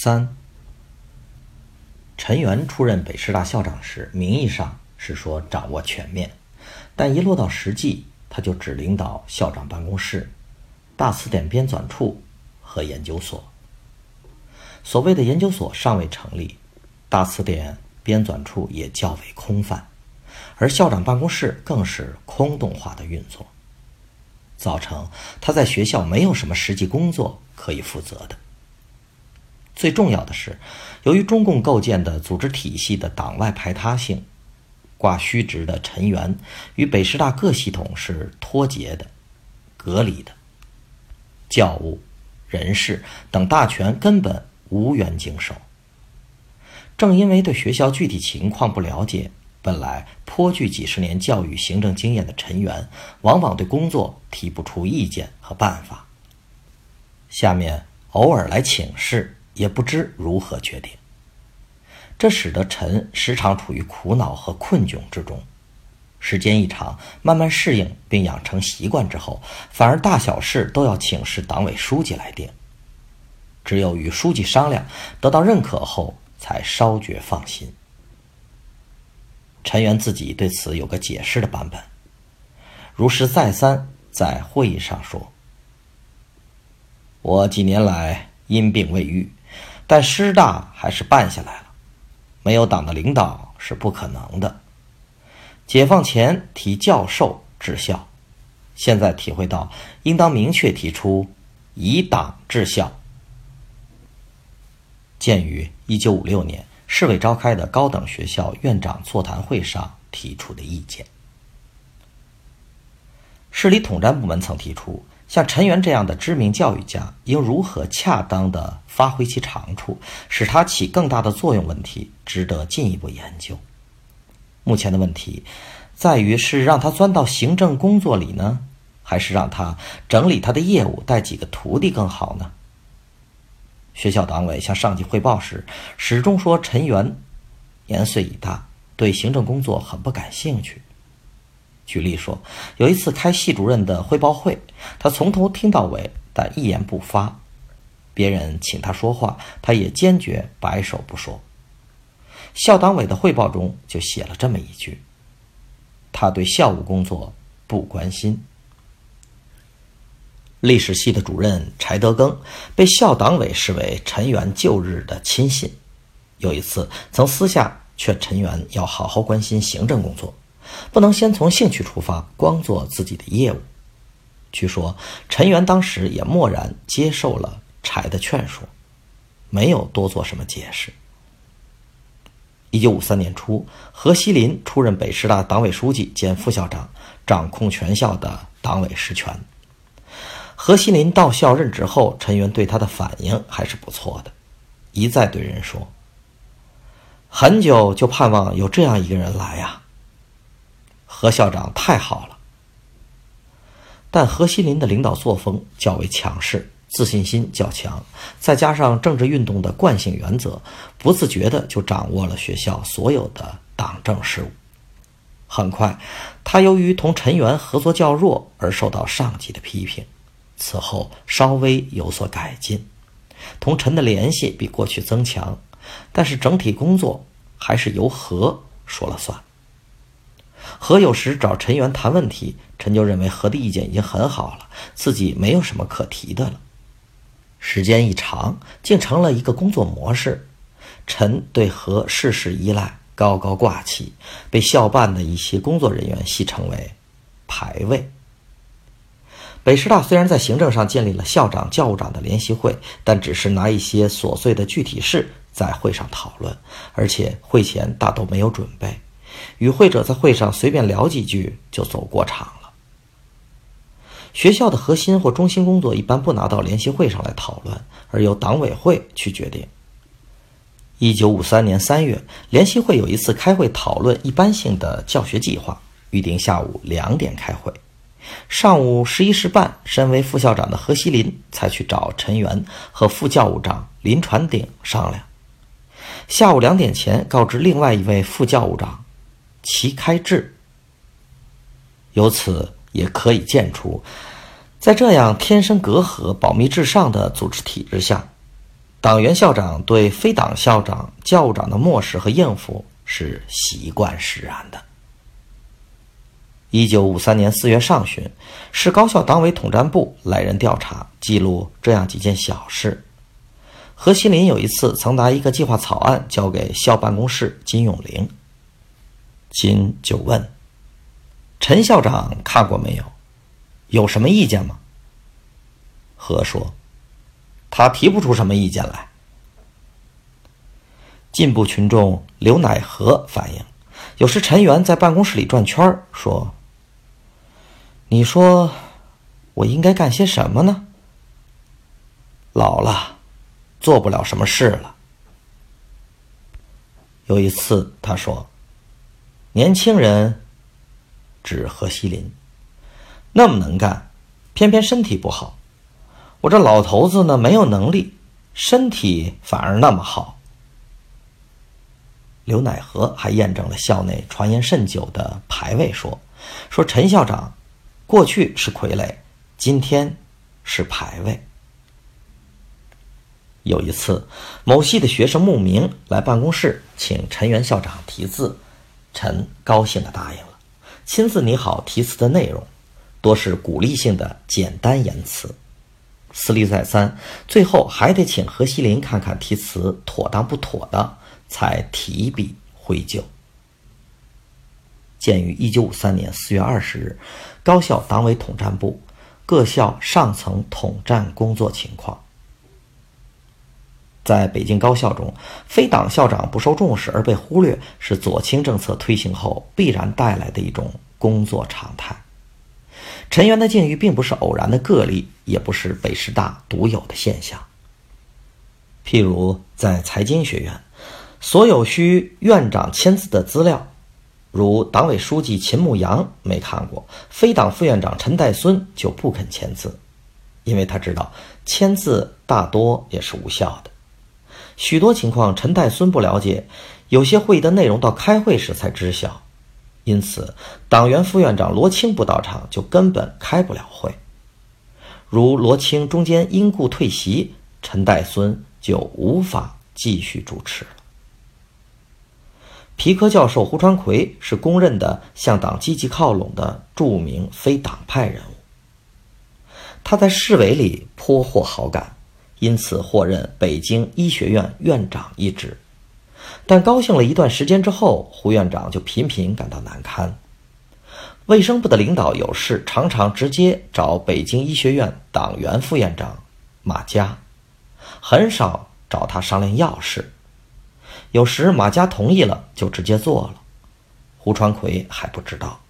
三，陈元出任北师大校长时，名义上是说掌握全面，但一落到实际，他就只领导校长办公室、大词典编纂处和研究所。所谓的研究所尚未成立，大词典编纂处也较为空泛，而校长办公室更是空洞化的运作，造成他在学校没有什么实际工作可以负责的。最重要的是，由于中共构建的组织体系的党外排他性，挂虚职的陈元与北师大各系统是脱节的、隔离的，教务、人事等大权根本无缘经手。正因为对学校具体情况不了解，本来颇具几十年教育行政经验的陈元，往往对工作提不出意见和办法。下面偶尔来请示。也不知如何决定，这使得陈时常处于苦恼和困窘之中。时间一长，慢慢适应并养成习惯之后，反而大小事都要请示党委书记来定。只有与书记商量，得到认可后，才稍觉放心。陈元自己对此有个解释的版本，如实再三在会议上说：“我几年来因病未愈。”但师大还是办下来了，没有党的领导是不可能的。解放前提教授治校，现在体会到应当明确提出以党治校。鉴于一九五六年市委召开的高等学校院长座谈会上提出的意见，市里统战部门曾提出。像陈元这样的知名教育家，应如何恰当地发挥其长处，使他起更大的作用？问题值得进一步研究。目前的问题在于：是让他钻到行政工作里呢，还是让他整理他的业务，带几个徒弟更好呢？学校党委向上级汇报时，始终说陈元年岁已大，对行政工作很不感兴趣。举例说，有一次开系主任的汇报会，他从头听到尾，但一言不发。别人请他说话，他也坚决摆手不说。校党委的汇报中就写了这么一句：“他对校务工作不关心。”历史系的主任柴德庚被校党委视为陈元旧日的亲信，有一次曾私下劝陈元要好好关心行政工作。不能先从兴趣出发，光做自己的业务。据说陈元当时也默然接受了柴的劝说，没有多做什么解释。一九五三年初，何锡林出任北师大党委书记兼副校长，掌控全校的党委实权。何锡林到校任职后，陈元对他的反应还是不错的，一再对人说：“很久就盼望有这样一个人来呀。”何校长太好了，但何锡林的领导作风较为强势，自信心较强，再加上政治运动的惯性原则，不自觉的就掌握了学校所有的党政事务。很快，他由于同陈元合作较弱而受到上级的批评，此后稍微有所改进，同陈的联系比过去增强，但是整体工作还是由何说了算。何有时找陈元谈问题，陈就认为何的意见已经很好了，自己没有什么可提的了。时间一长，竟成了一个工作模式。陈对何事事依赖，高高挂起，被校办的一些工作人员戏称为“排位”。北师大虽然在行政上建立了校长、教务长的联席会，但只是拿一些琐碎的具体事在会上讨论，而且会前大都没有准备。与会者在会上随便聊几句就走过场了。学校的核心或中心工作一般不拿到联席会上来讨论，而由党委会去决定。一九五三年三月，联席会有一次开会讨论一般性的教学计划，预定下午两点开会。上午十一时半，身为副校长的何锡林才去找陈元和副教务长林传鼎商量。下午两点前，告知另外一位副教务长齐开智。由此也可以见出，在这样天生隔阂、保密至上的组织体制下。党员校长对非党校长、教务长的漠视和应付是习惯使然的。一九五三年四月上旬，市高校党委统战部来人调查，记录这样几件小事：何锡林有一次曾拿一个计划草案交给校办公室金永玲，金就问：“陈校长看过没有？有什么意见吗？”何说。他提不出什么意见来。进步群众刘乃和反映，有时陈元在办公室里转圈说：“你说，我应该干些什么呢？老了，做不了什么事了。”有一次他说：“年轻人，指何西林，那么能干，偏偏身体不好。”我这老头子呢，没有能力，身体反而那么好。刘乃和还验证了校内传言甚久的排位说：“说陈校长过去是傀儡，今天是排位。”有一次，某系的学生慕名来办公室请陈元校长题字，陈高兴的答应了，亲自拟好题词的内容，多是鼓励性的简单言辞。思虑再三，最后还得请何西林看看题词妥当不妥当，才提笔挥就。鉴于一九五三年四月二十日高校党委统战部各校上层统战工作情况，在北京高校中，非党校长不受重视而被忽略，是左倾政策推行后必然带来的一种工作常态。陈元的境遇并不是偶然的个例，也不是北师大独有的现象。譬如在财经学院，所有需院长签字的资料，如党委书记秦牧阳没看过，非党副院长陈岱孙就不肯签字，因为他知道签字大多也是无效的。许多情况陈岱孙不了解，有些会议的内容到开会时才知晓。因此，党员副院长罗青不到场，就根本开不了会。如罗青中间因故退席，陈岱孙就无法继续主持了。皮科教授胡传魁是公认的向党积极靠拢的著名非党派人物，他在市委里颇获好感，因此获任北京医学院院长一职。但高兴了一段时间之后，胡院长就频频感到难堪。卫生部的领导有事，常常直接找北京医学院党员副院长马家，很少找他商量要事。有时马家同意了，就直接做了。胡传奎还不知道，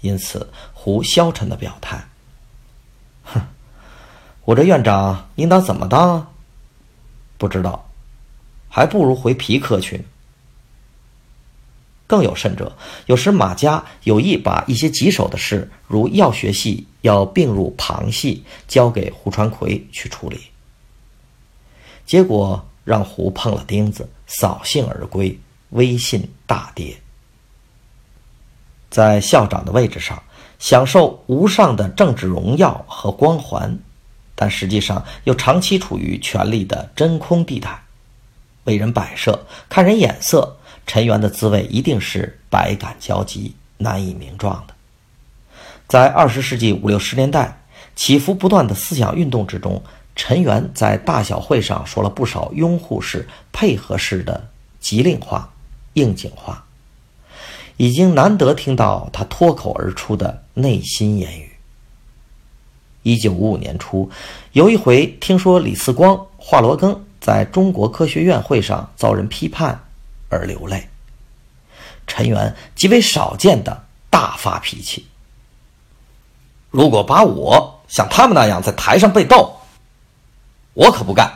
因此胡消沉的表态：“，我这院长应当怎么当？不知道。”还不如回皮科去。更有甚者，有时马家有意把一些棘手的事，如药学系要并入旁系，交给胡传奎去处理，结果让胡碰了钉子，扫兴而归，威信大跌。在校长的位置上，享受无上的政治荣耀和光环，但实际上又长期处于权力的真空地带。为人摆设，看人眼色，陈元的滋味一定是百感交集、难以名状的。在二十世纪五六十年代起伏不断的思想运动之中，陈元在大小会上说了不少拥护式、配合式的急令话、应景话，已经难得听到他脱口而出的内心言语。一九五五年初，有一回听说李四光、华罗庚。在中国科学院会上遭人批判而流泪，陈。元极为少见的大发脾气。如果把我像他们那样在台上被斗，我可不干。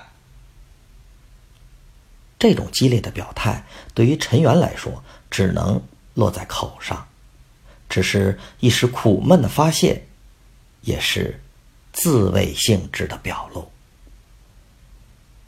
这种激烈的表态对于陈元来说，只能落在口上，只是一时苦闷的发泄，也是自卫性质的表露。